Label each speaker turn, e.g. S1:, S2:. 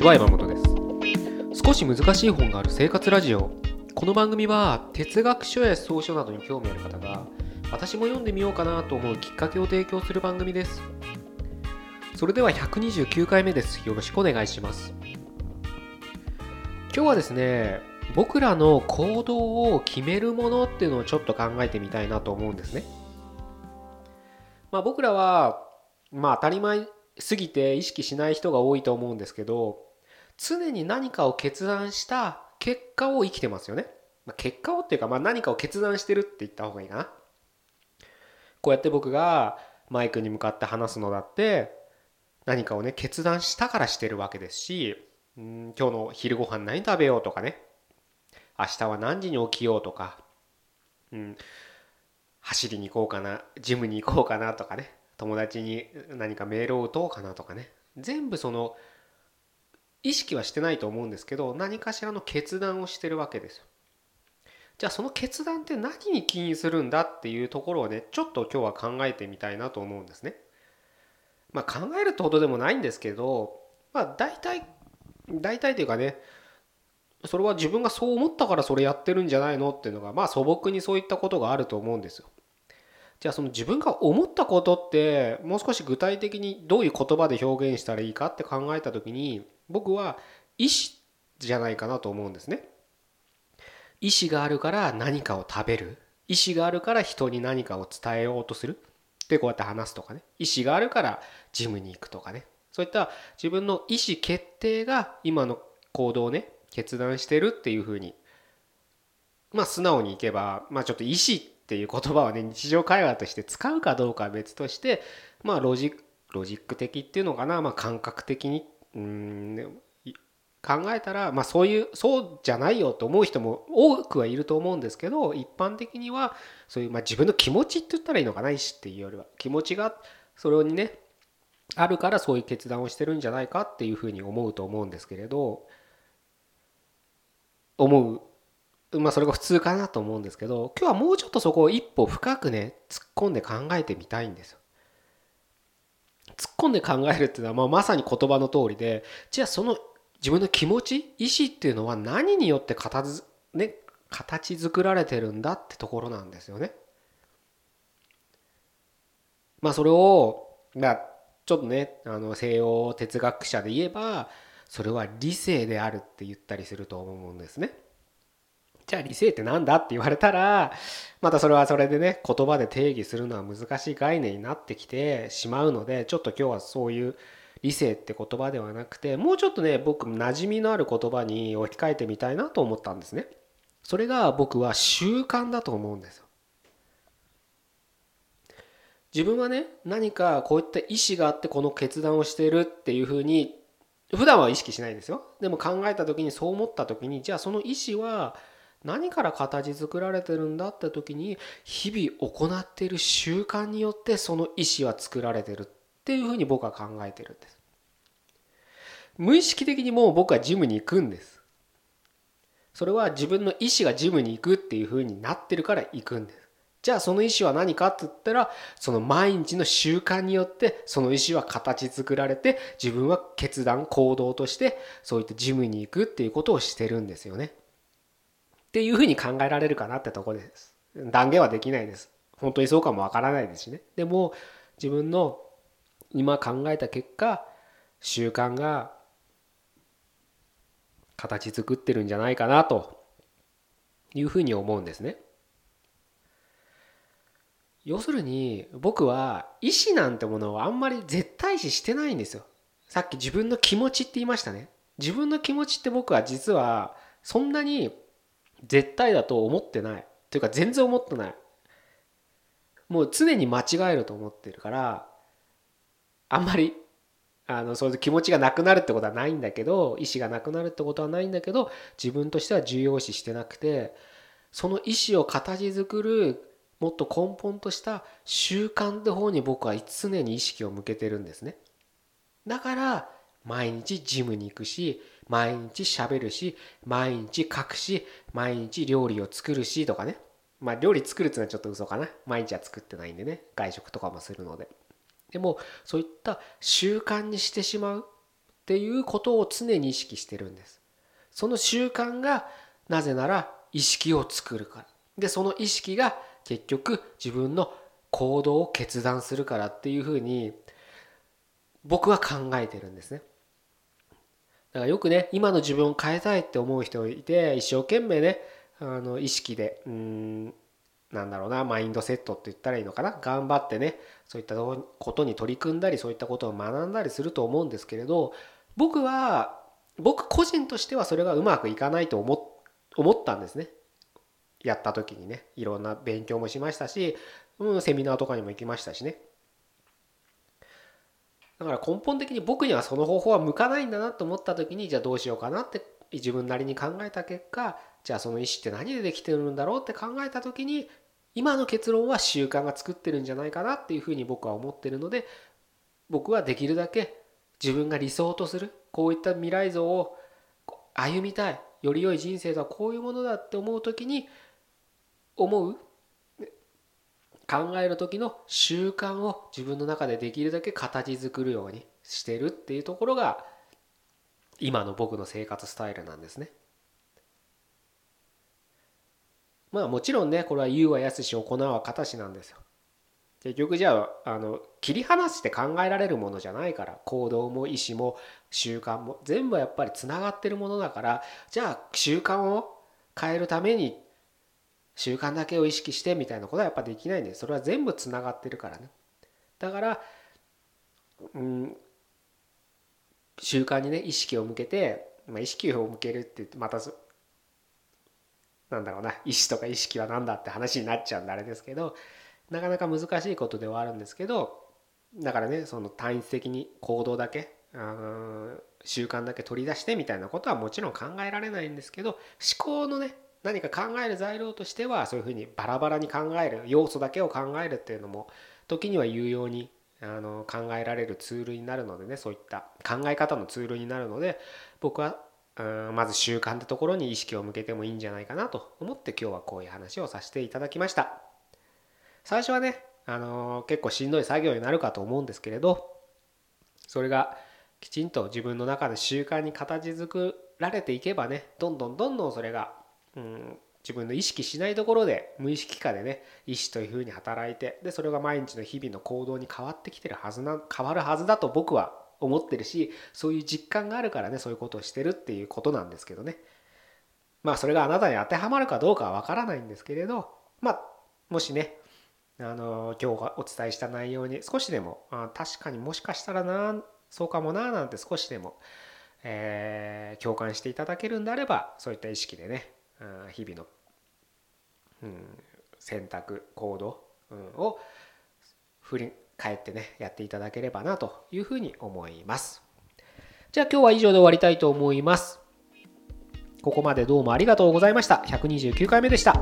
S1: ちは山本です。少し難しい本がある生活ラジオ。この番組は哲学書や草書などに興味ある方が私も読んでみようかなと思うきっかけを提供する番組です。それでは129回目です。よろしくお願いします。今日はですね僕らの行動を決めるものっていうのをちょっと考えてみたいなと思うんですね。まあ僕らはまあ当たり前すぎて意識しない人が多いと思うんですけど常に何かを決断した結果を生きてますよね。まあ、結果をっていうか、まあ、何かを決断してるって言った方がいいかな。こうやって僕がマイクに向かって話すのだって何かをね決断したからしてるわけですしん今日の昼ご飯何食べようとかね。明日は何時に起きようとか、うん、走りに行こうかなジムに行こうかなとかね。友達に何かメールを打とうかなとかね。全部その意識はしてないと思うんですけど何かしらの決断をしてるわけですよ。じゃあその決断って何に起因するんだっていうところをねちょっと今日は考えてみたいなと思うんですね。まあ考えるってほどでもないんですけどまあ大体大体というかねそれは自分がそう思ったからそれやってるんじゃないのっていうのがまあ素朴にそういったことがあると思うんですよ。じゃあその自分が思ったことってもう少し具体的にどういう言葉で表現したらいいかって考えた時に僕は意思じゃないかなと思うんですね。意思があるから何かを食べる。意思があるから人に何かを伝えようとする。でこうやって話すとかね。意思があるからジムに行くとかね。そういった自分の意思決定が今の行動をね決断してるっていうふうに。まあ素直にいけばまあちょっと意思っていう言葉はね日常会話として使うかどうかは別としてまあロジロジック的っていうのかな、まあ、感覚的にうん考えたら、まあ、そういうそうじゃないよと思う人も多くはいると思うんですけど一般的にはそういう、まあ、自分の気持ちって言ったらいいのかな意思っていうよりは気持ちがそれにねあるからそういう決断をしてるんじゃないかっていうふうに思うと思うんですけれど思うまあそれが普通かなと思うんですけど今日はもうちょっとそこを一歩深くね突っ込んで考えてみたいんですよ。突っ込んで考えるっていうのは、まあ、まさに言葉の通りでじゃあその自分の気持ち意思っていうのは何によって形,、ね、形作られてるんだってところなんですよね。まあそれを、まあ、ちょっとねあの西洋哲学者で言えばそれは理性であるって言ったりすると思うんですね。じゃあ理性って何だって言われたらまたそれはそれでね言葉で定義するのは難しい概念になってきてしまうのでちょっと今日はそういう理性って言葉ではなくてもうちょっとね僕馴染みのある言葉に置き換えてみたいなと思ったんですね。それが僕は習慣だと思うんですよ。自分はね何かこういった意思があってこの決断をしてるっていうふうに普段は意識しないですよでも考えた時にそう思った時にじゃあその意思は何から形作られてるんだって時に日々行っている習慣によってその意思は作られてるっていうふうに僕は考えてるんです。無意識的にもう僕はジムに行くんです。それは自分の意思がジムに行くっていうふうになってるから行くんです。じゃあその意思は何かって言ったらその毎日の習慣によってその意思は形作られて自分は決断行動としてそういったジムに行くっていうことをしてるんですよね。っていうふうに考えられるかなってとこです。断言はできないです。本当にそうかもわからないですしね。でも自分の今考えた結果習慣が形作ってるんじゃないかなというふうに思うんですね。要するに僕は意思なんてものをあんまり絶対視してないんですよ。さっき自分の気持ちって言いましたね。自分の気持ちって僕は実はそんなに絶対だと思ってない。というか全然思ってない。もう常に間違えると思ってるからあんまりあのそういう気持ちがなくなるってことはないんだけど意思がなくなるってことはないんだけど自分としては重要視してなくてその意思を形作るもっと根本とした習慣の方に僕は常に意識を向けてるんですね。だから毎日ジムに行くし毎日喋るし毎日書くし毎日料理を作るしとかね。まあ料理作るっていうのはちょっと嘘かな。毎日は作ってないんでね。外食とかもするので。でもそういった習慣にしてしまうっていうことを常に意識してるんです。その習慣がなぜなら意識を作るから。でその意識が結局自分の行動を決断するからっていうふうに僕は考えてるんですね。だからよくね今の自分を変えたいって思う人いて一生懸命ねあの意識でうんなんだろうなマインドセットって言ったらいいのかな頑張ってねそういったことに取り組んだりそういったことを学んだりすると思うんですけれど僕は僕個人としてはそれがうまくいかないと思思ったんですね。やった時にねいろんな勉強もしましたし、うん、セミナーとかにも行きましたしね。だから根本的に僕にはその方法は向かないんだなと思った時にじゃあどうしようかなって自分なりに考えた結果じゃあその意思って何でできてるんだろうって考えた時に今の結論は習慣が作ってるんじゃないかなっていうふうに僕は思ってるので僕はできるだけ自分が理想とするこういった未来像を歩みたいより良い人生とはこういうものだって思う時に思う考える時の習慣を自分の中でできるだけ形作るようにしてるっていうところが今の僕の生活スタイルなんですね。まあもちろんねこれは言うはやすし行うは形なんですよ。結局じゃああの切り離して考えられるものじゃないから行動も意思も習慣も全部やっぱりつながってるものだからじゃあ習慣を変えるために習慣だけを意識してみたいなことはやっぱできないんでそれは全部つながってるからね。だからうん習慣にね意識を向けて、まあ、意識を向けるってってまたなんだろうな意思とか意識は何だって話になっちゃうんであれですけどなかなか難しいことではあるんですけどだからねその単一的に行動だけ習慣だけ取り出してみたいなことはもちろん考えられないんですけど思考のね何か考える材料としてはそういうふうにバラバラに考える要素だけを考えるっていうのも時には有用にあの考えられるツールになるのでねそういった考え方のツールになるので僕はまず習慣ってところに意識を向けてもいいんじゃないかなと思って今日はこういう話をさせていただきました。最初はねあの結構しんどい作業になるかと思うんですけれどそれがきちんと自分の中で習慣に形作られていけばねどんどんどんどんそれが、うん、自分の意識しないところで無意識化でね意思というふうに働いてでそれが毎日の日々の行動に変わってきてるはずな変わるはずだと僕は思ってるしそういう実感があるからねそういうことをしてるっていうことなんですけどね。まあそれがあなたに当てはまるかどうかはわからないんですけれどまあもしねあの今日お伝えした内容に少しでもあ確かにもしかしたらなそうかもななんて少しでも、えー、共感していただけるんであればそういった意識でね日々の、うん、選択行動、うん、を振り返ってねやっていただければなというふうに思います。じゃあ今日は以上で終わりたいと思います。ここまでどうもありがとうございました。129回目でした。